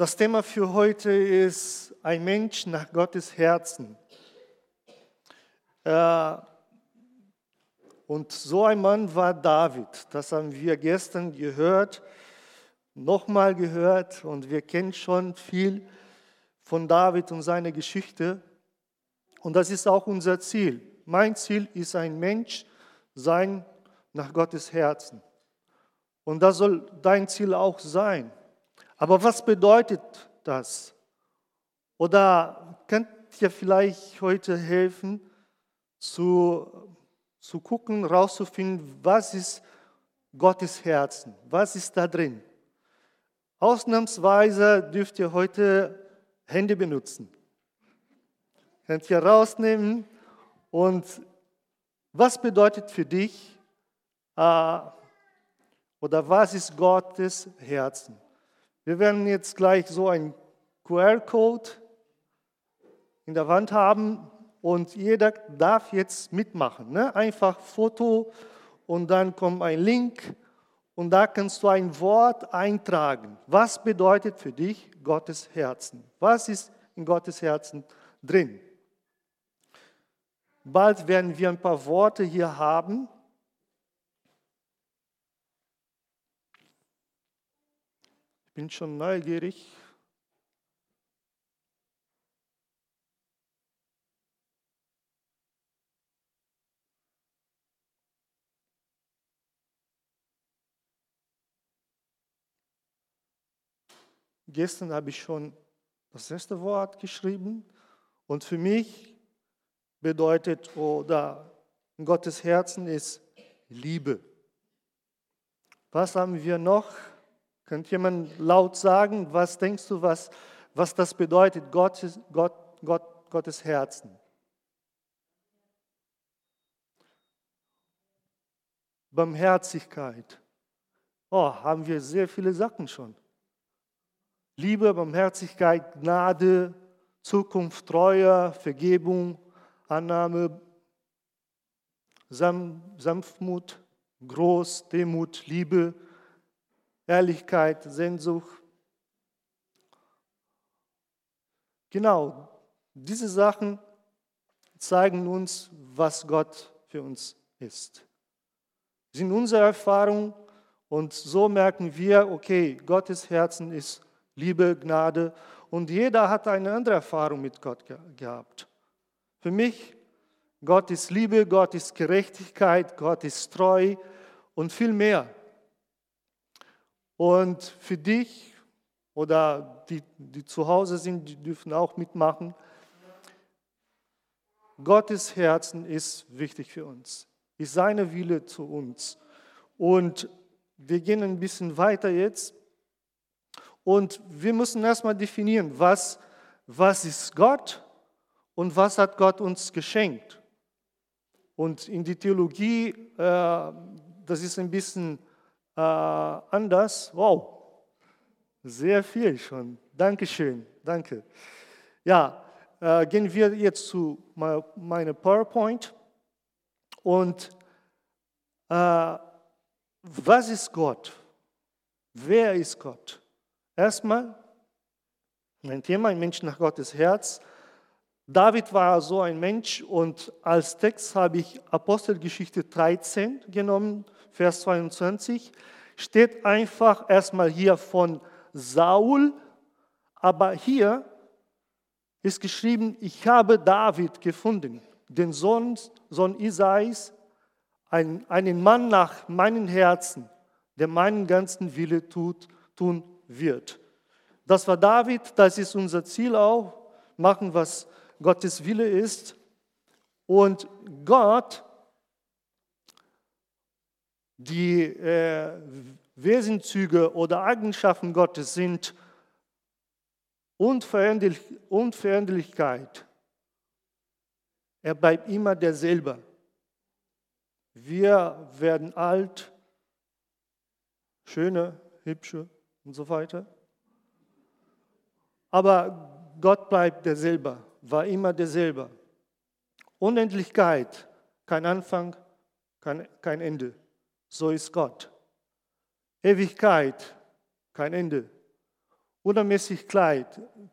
Das Thema für heute ist ein Mensch nach Gottes Herzen. Äh, und so ein Mann war David. Das haben wir gestern gehört, nochmal gehört und wir kennen schon viel von David und seiner Geschichte. Und das ist auch unser Ziel. Mein Ziel ist ein Mensch sein nach Gottes Herzen. Und das soll dein Ziel auch sein. Aber was bedeutet das? Oder könnt ihr vielleicht heute helfen, zu, zu gucken, rauszufinden, was ist Gottes Herzen? Was ist da drin? Ausnahmsweise dürft ihr heute Hände benutzen. Könnt ihr rausnehmen und was bedeutet für dich äh, oder was ist Gottes Herzen? Wir werden jetzt gleich so ein QR-Code in der Wand haben und jeder darf jetzt mitmachen. Ne? Einfach Foto und dann kommt ein Link und da kannst du ein Wort eintragen. Was bedeutet für dich Gottes Herzen? Was ist in Gottes Herzen drin? Bald werden wir ein paar Worte hier haben. Ich bin schon neugierig. Gestern habe ich schon das erste Wort geschrieben und für mich bedeutet oder in Gottes Herzen ist Liebe. Was haben wir noch? Könnt jemand laut sagen, was denkst du, was, was das bedeutet, Gottes, Gott, Gott, Gottes Herzen? Barmherzigkeit. Oh, haben wir sehr viele Sachen schon. Liebe, Barmherzigkeit, Gnade, Zukunft, Treue, Vergebung, Annahme, Sanftmut, Groß, Demut, Liebe, Ehrlichkeit, Sehnsucht. Genau, diese Sachen zeigen uns, was Gott für uns ist. sind unsere Erfahrungen und so merken wir, okay, Gottes Herzen ist Liebe, Gnade und jeder hat eine andere Erfahrung mit Gott gehabt. Für mich, Gott ist Liebe, Gott ist Gerechtigkeit, Gott ist treu und viel mehr. Und für dich oder die, die zu Hause sind, die dürfen auch mitmachen. Gottes Herzen ist wichtig für uns, ist seine Wille zu uns. Und wir gehen ein bisschen weiter jetzt. Und wir müssen erstmal definieren, was, was ist Gott und was hat Gott uns geschenkt? Und in die Theologie, äh, das ist ein bisschen äh, anders. Wow, sehr viel schon. Dankeschön, danke. Ja, äh, gehen wir jetzt zu meiner PowerPoint. Und äh, was ist Gott? Wer ist Gott? Erstmal ein Thema, ein Mensch nach Gottes Herz. David war so ein Mensch und als Text habe ich Apostelgeschichte 13 genommen, Vers 22. Steht einfach erstmal hier von Saul, aber hier ist geschrieben, ich habe David gefunden, den Sohn, Sohn Isais, einen, einen Mann nach meinem Herzen, der meinen ganzen Wille tut, tun wird. Das war David, das ist unser Ziel auch, machen, was Gottes Wille ist. Und Gott, die äh, Wesenzüge oder Eigenschaften Gottes sind Unveränderlich, Unveränderlichkeit. Er bleibt immer derselbe. Wir werden alt, schöne, hübsche und so weiter. Aber Gott bleibt derselbe war immer derselbe. Unendlichkeit, kein Anfang, kein, kein Ende. So ist Gott. Ewigkeit, kein Ende. unermesslich klein,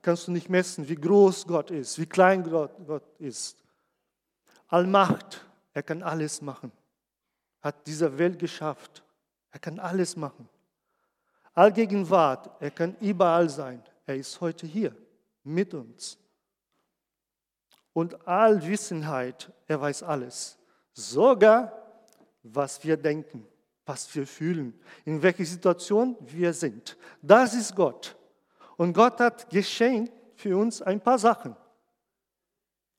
kannst du nicht messen, wie groß Gott ist, wie klein Gott, ist. Allmacht, er kann alles machen, hat diese Welt geschafft, er kann alles machen. Allgegenwart, er kann überall sein, er ist heute hier mit uns. Und Allwissenheit, er weiß alles, sogar was wir denken, was wir fühlen, in welcher Situation wir sind. Das ist Gott. Und Gott hat geschenkt für uns ein paar Sachen.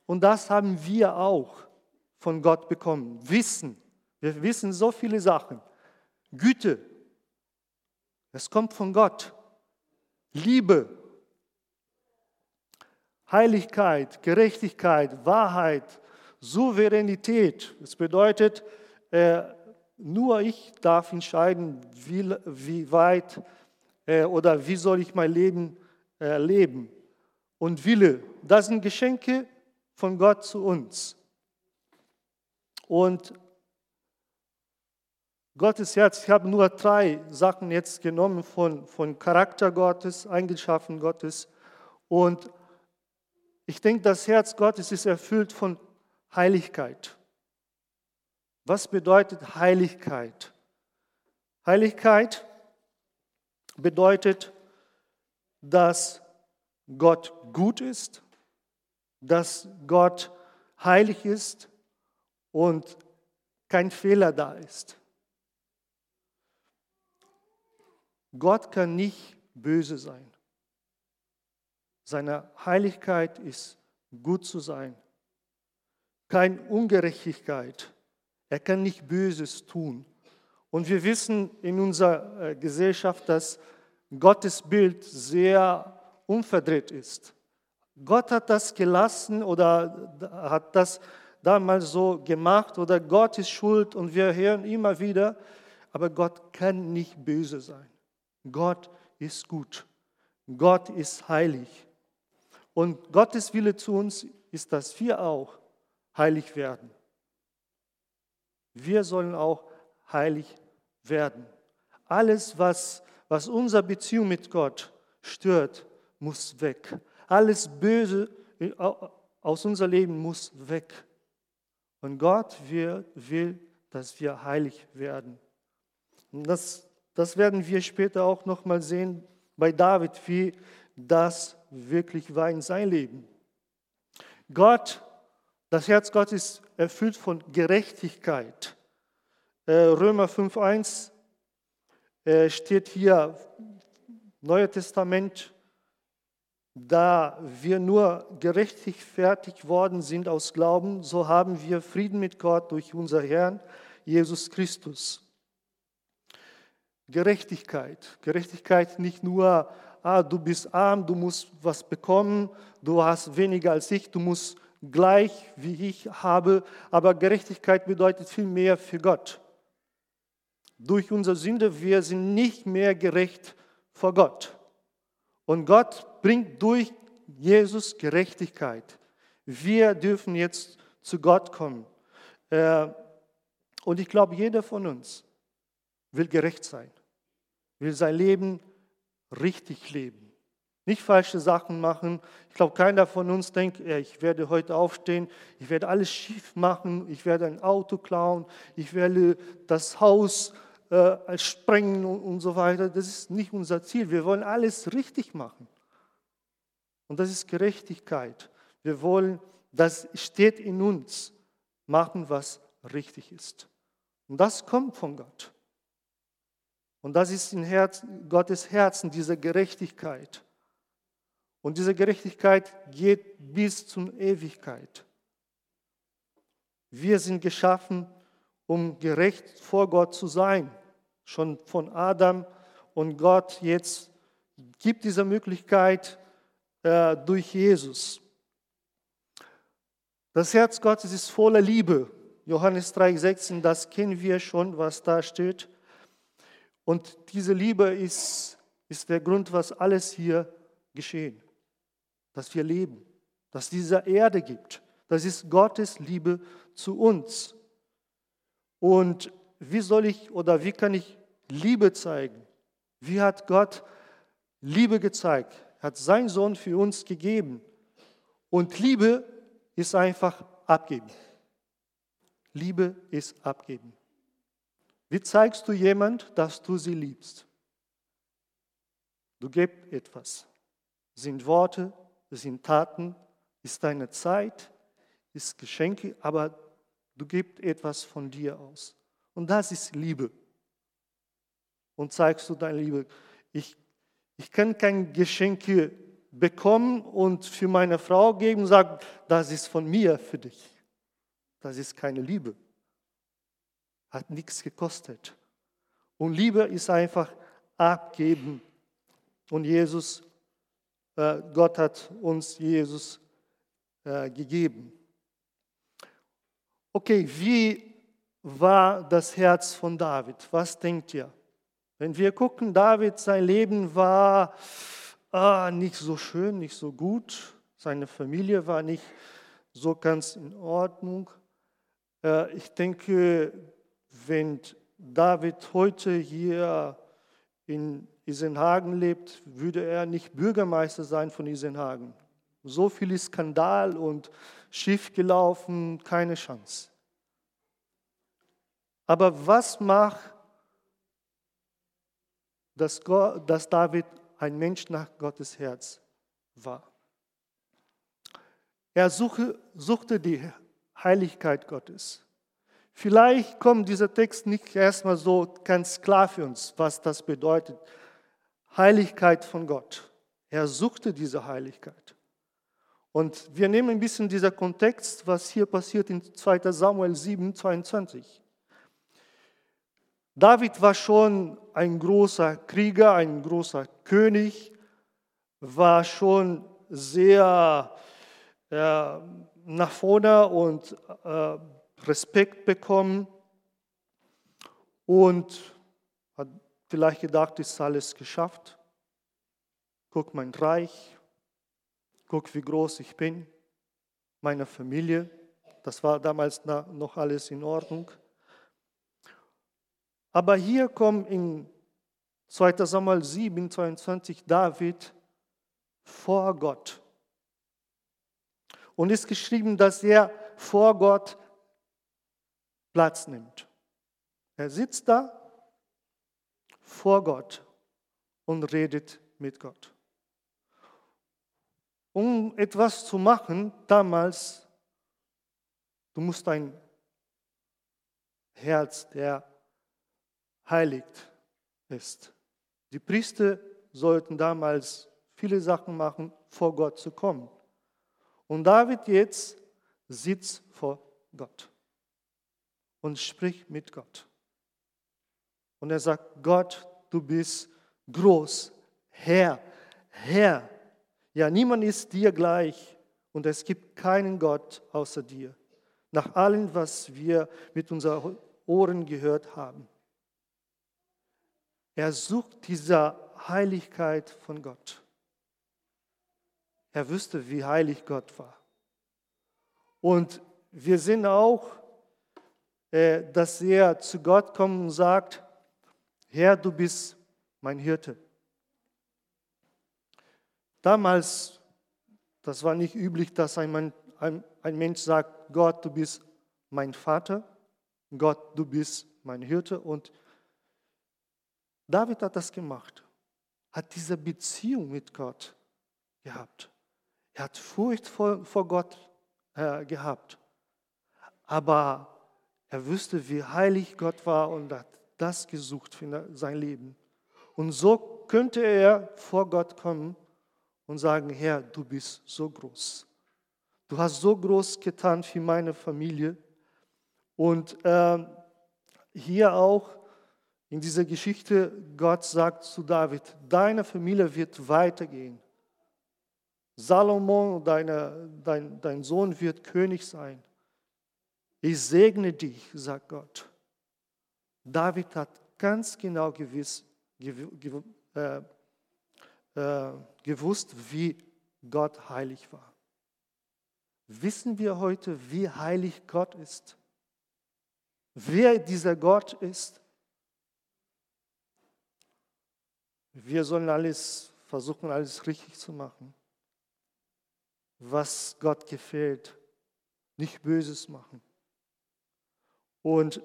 Und das haben wir auch von Gott bekommen. Wissen. Wir wissen so viele Sachen. Güte. Es kommt von Gott. Liebe. Heiligkeit, Gerechtigkeit, Wahrheit, Souveränität. Das bedeutet, äh, nur ich darf entscheiden, wie, wie weit äh, oder wie soll ich mein Leben äh, leben. Und Wille, das sind Geschenke von Gott zu uns. Und Gottes Herz, ich habe nur drei Sachen jetzt genommen von, von Charakter Gottes, Eigenschaften Gottes. Und ich denke, das Herz Gottes ist erfüllt von Heiligkeit. Was bedeutet Heiligkeit? Heiligkeit bedeutet, dass Gott gut ist, dass Gott heilig ist und kein Fehler da ist. Gott kann nicht böse sein. Seine Heiligkeit ist gut zu sein. Keine Ungerechtigkeit. Er kann nicht Böses tun. Und wir wissen in unserer äh, Gesellschaft, dass Gottes Bild sehr unverdreht ist. Gott hat das gelassen oder hat das damals so gemacht oder Gott ist schuld und wir hören immer wieder, aber Gott kann nicht böse sein. Gott ist gut. Gott ist heilig. Und Gottes Wille zu uns ist, dass wir auch heilig werden. Wir sollen auch heilig werden. Alles, was, was unsere Beziehung mit Gott stört, muss weg. Alles Böse aus unserem Leben muss weg. Und Gott will, dass wir heilig werden. Und das, das werden wir später auch nochmal sehen bei David, wie das wirklich war in sein Leben. Gott, das Herz Gottes ist erfüllt von Gerechtigkeit. Äh, Römer 5.1 äh, steht hier, Neues Testament, da wir nur gerechtfertigt worden sind aus Glauben, so haben wir Frieden mit Gott durch unser Herrn Jesus Christus. Gerechtigkeit. Gerechtigkeit nicht nur, ah, du bist arm, du musst was bekommen, du hast weniger als ich, du musst gleich wie ich habe, aber Gerechtigkeit bedeutet viel mehr für Gott. Durch unsere Sünde, wir sind nicht mehr gerecht vor Gott. Und Gott bringt durch Jesus Gerechtigkeit. Wir dürfen jetzt zu Gott kommen. Äh, und ich glaube, jeder von uns will gerecht sein, will sein Leben richtig leben. Nicht falsche Sachen machen. Ich glaube, keiner von uns denkt, ich werde heute aufstehen, ich werde alles schief machen, ich werde ein Auto klauen, ich werde das Haus äh, sprengen und, und so weiter. Das ist nicht unser Ziel. Wir wollen alles richtig machen. Und das ist Gerechtigkeit. Wir wollen, das steht in uns, machen, was richtig ist. Und das kommt von Gott. Und das ist in Herz, Gottes Herzen, diese Gerechtigkeit. Und diese Gerechtigkeit geht bis zur Ewigkeit. Wir sind geschaffen, um gerecht vor Gott zu sein. Schon von Adam und Gott jetzt gibt diese Möglichkeit äh, durch Jesus. Das Herz Gottes ist voller Liebe. Johannes 3,16, das kennen wir schon, was da steht. Und diese Liebe ist, ist der Grund, was alles hier geschehen. Dass wir leben, dass es diese Erde gibt. Das ist Gottes Liebe zu uns. Und wie soll ich oder wie kann ich Liebe zeigen? Wie hat Gott Liebe gezeigt, hat seinen Sohn für uns gegeben. Und Liebe ist einfach abgeben. Liebe ist abgeben. Wie zeigst du jemand, dass du sie liebst? Du gibst etwas. Sind Worte, sind Taten, ist deine Zeit, ist Geschenke, aber du gibst etwas von dir aus. Und das ist Liebe. Und zeigst du deine Liebe. Ich, ich kann keine Geschenke bekommen und für meine Frau geben und sagen, das ist von mir für dich. Das ist keine Liebe. Hat nichts gekostet. Und Liebe ist einfach abgeben. Und Jesus, Gott hat uns Jesus äh, gegeben. Okay, wie war das Herz von David? Was denkt ihr? Wenn wir gucken, David, sein Leben war ah, nicht so schön, nicht so gut. Seine Familie war nicht so ganz in Ordnung. Äh, ich denke, wenn David heute hier in Isenhagen lebt, würde er nicht Bürgermeister sein von Isenhagen. So viel Skandal und schief gelaufen, keine Chance. Aber was macht, dass, Gott, dass David ein Mensch nach Gottes Herz war? Er suche, suchte die Heiligkeit Gottes. Vielleicht kommt dieser Text nicht erstmal so ganz klar für uns, was das bedeutet. Heiligkeit von Gott. Er suchte diese Heiligkeit. Und wir nehmen ein bisschen dieser Kontext, was hier passiert in 2 Samuel 7, 22. David war schon ein großer Krieger, ein großer König, war schon sehr äh, nach vorne und äh, Respekt bekommen und vielleicht gedacht, ist alles geschafft. Guck mein Reich, guck wie groß ich bin, meine Familie. Das war damals noch alles in Ordnung. Aber hier kommt in 2. Samuel 7, 22 David vor Gott. Und ist geschrieben, dass er vor Gott Platz nimmt. Er sitzt da vor Gott und redet mit Gott. Um etwas zu machen, damals, du musst dein Herz, der heiligt ist. Die Priester sollten damals viele Sachen machen, vor Gott zu kommen. Und David jetzt sitzt vor Gott und spricht mit Gott. Und er sagt, Gott, du bist groß, Herr, Herr. Ja, niemand ist dir gleich und es gibt keinen Gott außer dir. Nach allem, was wir mit unseren Ohren gehört haben. Er sucht diese Heiligkeit von Gott. Er wüsste, wie heilig Gott war. Und wir sehen auch, äh, dass er zu Gott kommt und sagt, Herr, du bist mein Hirte. Damals, das war nicht üblich, dass ein, ein, ein Mensch sagt, Gott, du bist mein Vater, Gott, du bist mein Hirte und David hat das gemacht, hat diese Beziehung mit Gott gehabt. Er hat Furcht vor, vor Gott äh, gehabt. Aber er wusste, wie heilig Gott war und hat das gesucht für sein Leben. Und so könnte er vor Gott kommen und sagen, Herr, du bist so groß. Du hast so groß getan für meine Familie. Und äh, hier auch in dieser Geschichte, Gott sagt zu David, deine Familie wird weitergehen. Salomon, deine, dein, dein Sohn wird König sein. Ich segne dich, sagt Gott. David hat ganz genau gewiss, gew, gew, äh, äh, gewusst, wie Gott heilig war. Wissen wir heute, wie heilig Gott ist? Wer dieser Gott ist? Wir sollen alles versuchen alles richtig zu machen, was Gott gefällt, nicht Böses machen. Und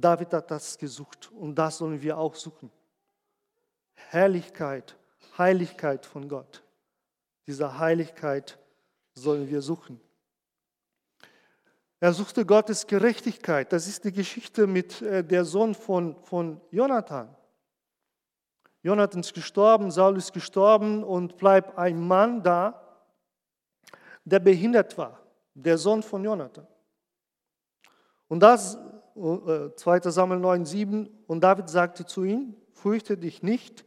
David hat das gesucht und das sollen wir auch suchen. Herrlichkeit, Heiligkeit von Gott. Diese Heiligkeit sollen wir suchen. Er suchte Gottes Gerechtigkeit. Das ist die Geschichte mit äh, der Sohn von, von Jonathan. Jonathan ist gestorben, Saul ist gestorben und bleibt ein Mann da, der behindert war, der Sohn von Jonathan. Und das, 2 äh, Samuel 9, 7, und David sagte zu ihm, fürchte dich nicht,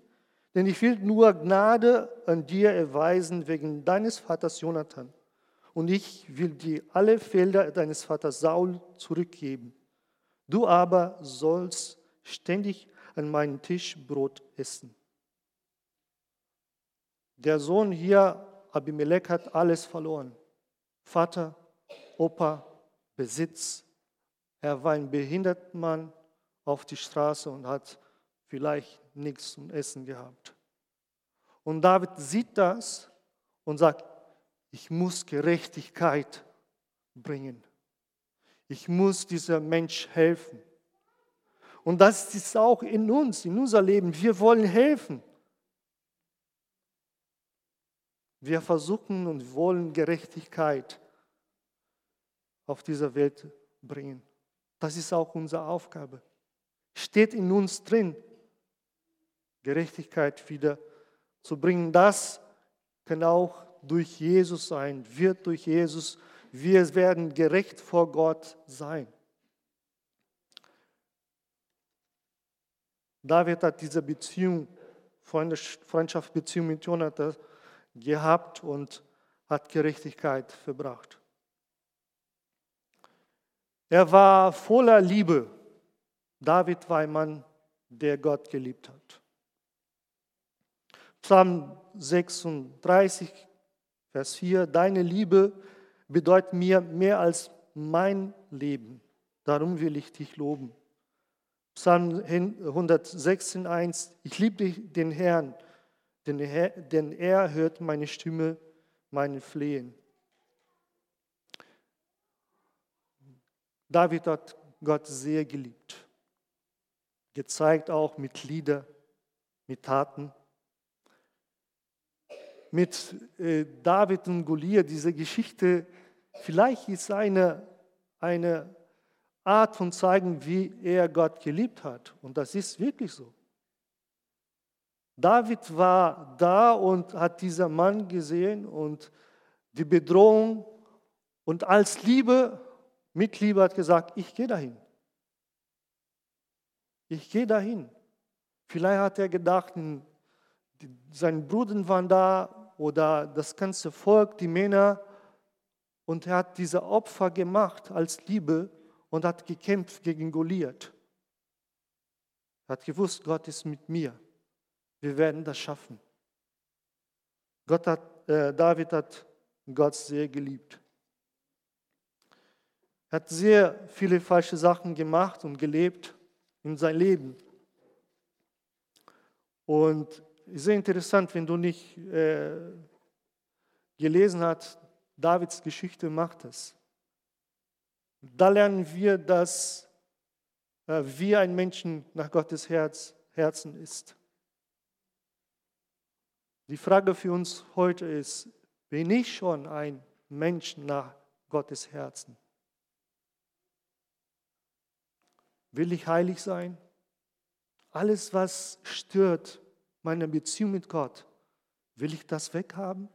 denn ich will nur Gnade an dir erweisen wegen deines Vaters Jonathan. Und ich will dir alle Felder deines Vaters Saul zurückgeben. Du aber sollst ständig an meinem Tisch Brot essen. Der Sohn hier, Abimelech, hat alles verloren. Vater, Opa, Besitz. Er war ein behinderter Mann auf die Straße und hat vielleicht nichts zum Essen gehabt. Und David sieht das und sagt, ich muss Gerechtigkeit bringen. Ich muss dieser Mensch helfen. Und das ist auch in uns, in unser Leben. Wir wollen helfen. Wir versuchen und wollen Gerechtigkeit auf dieser Welt bringen. Das ist auch unsere Aufgabe. Steht in uns drin. Gerechtigkeit wieder zu bringen. Das kann auch durch Jesus sein, wird durch Jesus. Wir werden gerecht vor Gott sein. David hat diese Beziehung, Freundschaftsbeziehung mit Jonathan gehabt und hat Gerechtigkeit verbracht. Er war voller Liebe. David war ein Mann, der Gott geliebt hat. Psalm 36, Vers 4, deine Liebe bedeutet mir mehr als mein Leben. Darum will ich dich loben. Psalm 116, 1, ich liebe den Herrn, denn er, hört meine Stimme, meine Flehen. David hat Gott sehr geliebt, gezeigt auch mit Lieder, mit Taten mit äh, David und Goliath, diese Geschichte, vielleicht ist eine, eine Art von zeigen, wie er Gott geliebt hat. Und das ist wirklich so. David war da und hat diesen Mann gesehen und die Bedrohung und als Liebe, mit Liebe hat gesagt, ich gehe dahin. Ich gehe dahin. Vielleicht hat er gedacht, seine Brüder waren da, oder das ganze Volk, die Männer. Und er hat diese Opfer gemacht als Liebe und hat gekämpft gegen Goliath. Er hat gewusst, Gott ist mit mir. Wir werden das schaffen. Gott hat, äh, David hat Gott sehr geliebt. Er hat sehr viele falsche Sachen gemacht und gelebt in sein Leben. Und sehr interessant, wenn du nicht äh, gelesen hast, Davids Geschichte macht es. Da lernen wir, dass äh, wie ein Menschen nach Gottes Herz, Herzen ist. Die Frage für uns heute ist, bin ich schon ein Mensch nach Gottes Herzen? Will ich heilig sein? Alles, was stört, meine Beziehung mit Gott, will ich das weghaben?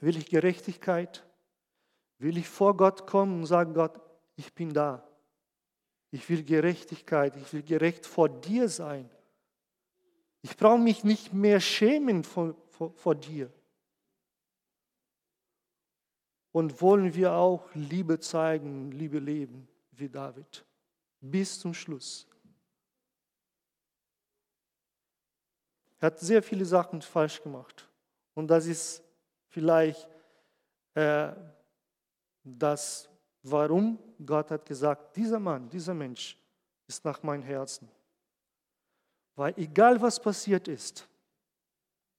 Will ich Gerechtigkeit? Will ich vor Gott kommen und sagen, Gott, ich bin da. Ich will Gerechtigkeit, ich will gerecht vor dir sein. Ich brauche mich nicht mehr schämen vor, vor, vor dir. Und wollen wir auch Liebe zeigen, Liebe leben wie David bis zum Schluss. Er hat sehr viele Sachen falsch gemacht. Und das ist vielleicht äh, das, warum Gott hat gesagt, dieser Mann, dieser Mensch ist nach meinem Herzen. Weil egal was passiert ist,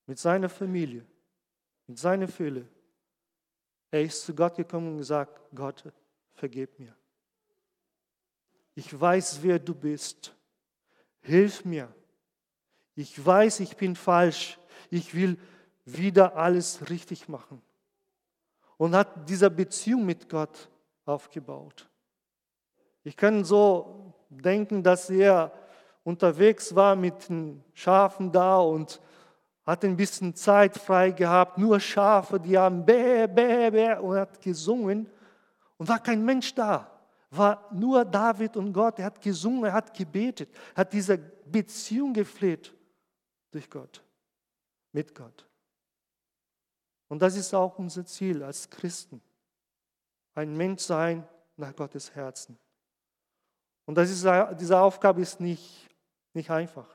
mit seiner Familie, mit seiner Fülle, er ist zu Gott gekommen und gesagt, Gott, vergib mir. Ich weiß, wer du bist. Hilf mir. Ich weiß, ich bin falsch. Ich will wieder alles richtig machen. Und hat diese Beziehung mit Gott aufgebaut. Ich kann so denken, dass er unterwegs war mit den Schafen da und hat ein bisschen Zeit frei gehabt, nur Schafe, die haben bäh, bäh, bäh und hat gesungen und war kein Mensch da. War nur David und Gott. Er hat gesungen, er hat gebetet, hat diese Beziehung gepflegt durch Gott, mit Gott. Und das ist auch unser Ziel als Christen. Ein Mensch sein nach Gottes Herzen. Und das ist, diese Aufgabe ist nicht, nicht einfach.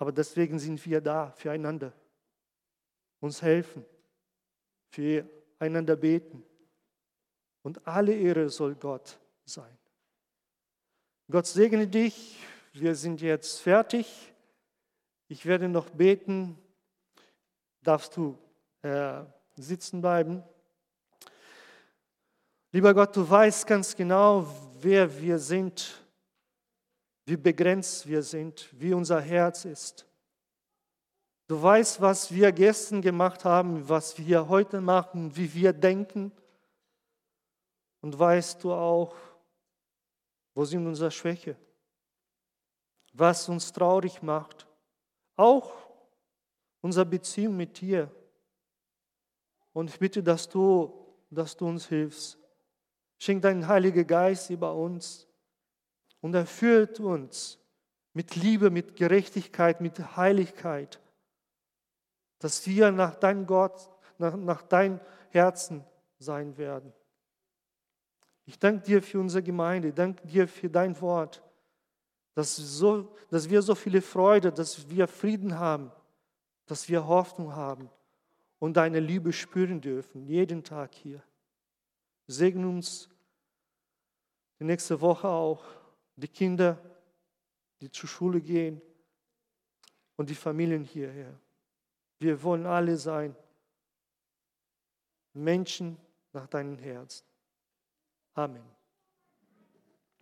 Aber deswegen sind wir da füreinander. Uns helfen, füreinander beten. Und alle Ehre soll Gott sein. Gott segne dich. Wir sind jetzt fertig. Ich werde noch beten. Darfst du äh, sitzen bleiben? Lieber Gott, du weißt ganz genau, wer wir sind wie begrenzt wir sind, wie unser Herz ist. Du weißt, was wir gestern gemacht haben, was wir heute machen, wie wir denken. Und weißt du auch, wo sind unsere Schwäche, was uns traurig macht, auch unsere Beziehung mit dir. Und ich bitte, dass du, dass du uns hilfst. Schenk deinen Heiligen Geist über uns und er führt uns mit Liebe, mit Gerechtigkeit, mit Heiligkeit, dass wir nach deinem Gott, nach, nach deinem Herzen sein werden. Ich danke dir für unsere Gemeinde, ich danke dir für dein Wort, dass, so, dass wir so viele Freude, dass wir Frieden haben, dass wir Hoffnung haben und deine Liebe spüren dürfen, jeden Tag hier. Segne uns die nächste Woche auch die Kinder, die zur Schule gehen und die Familien hierher. Wir wollen alle sein Menschen nach deinem Herzen. Amen.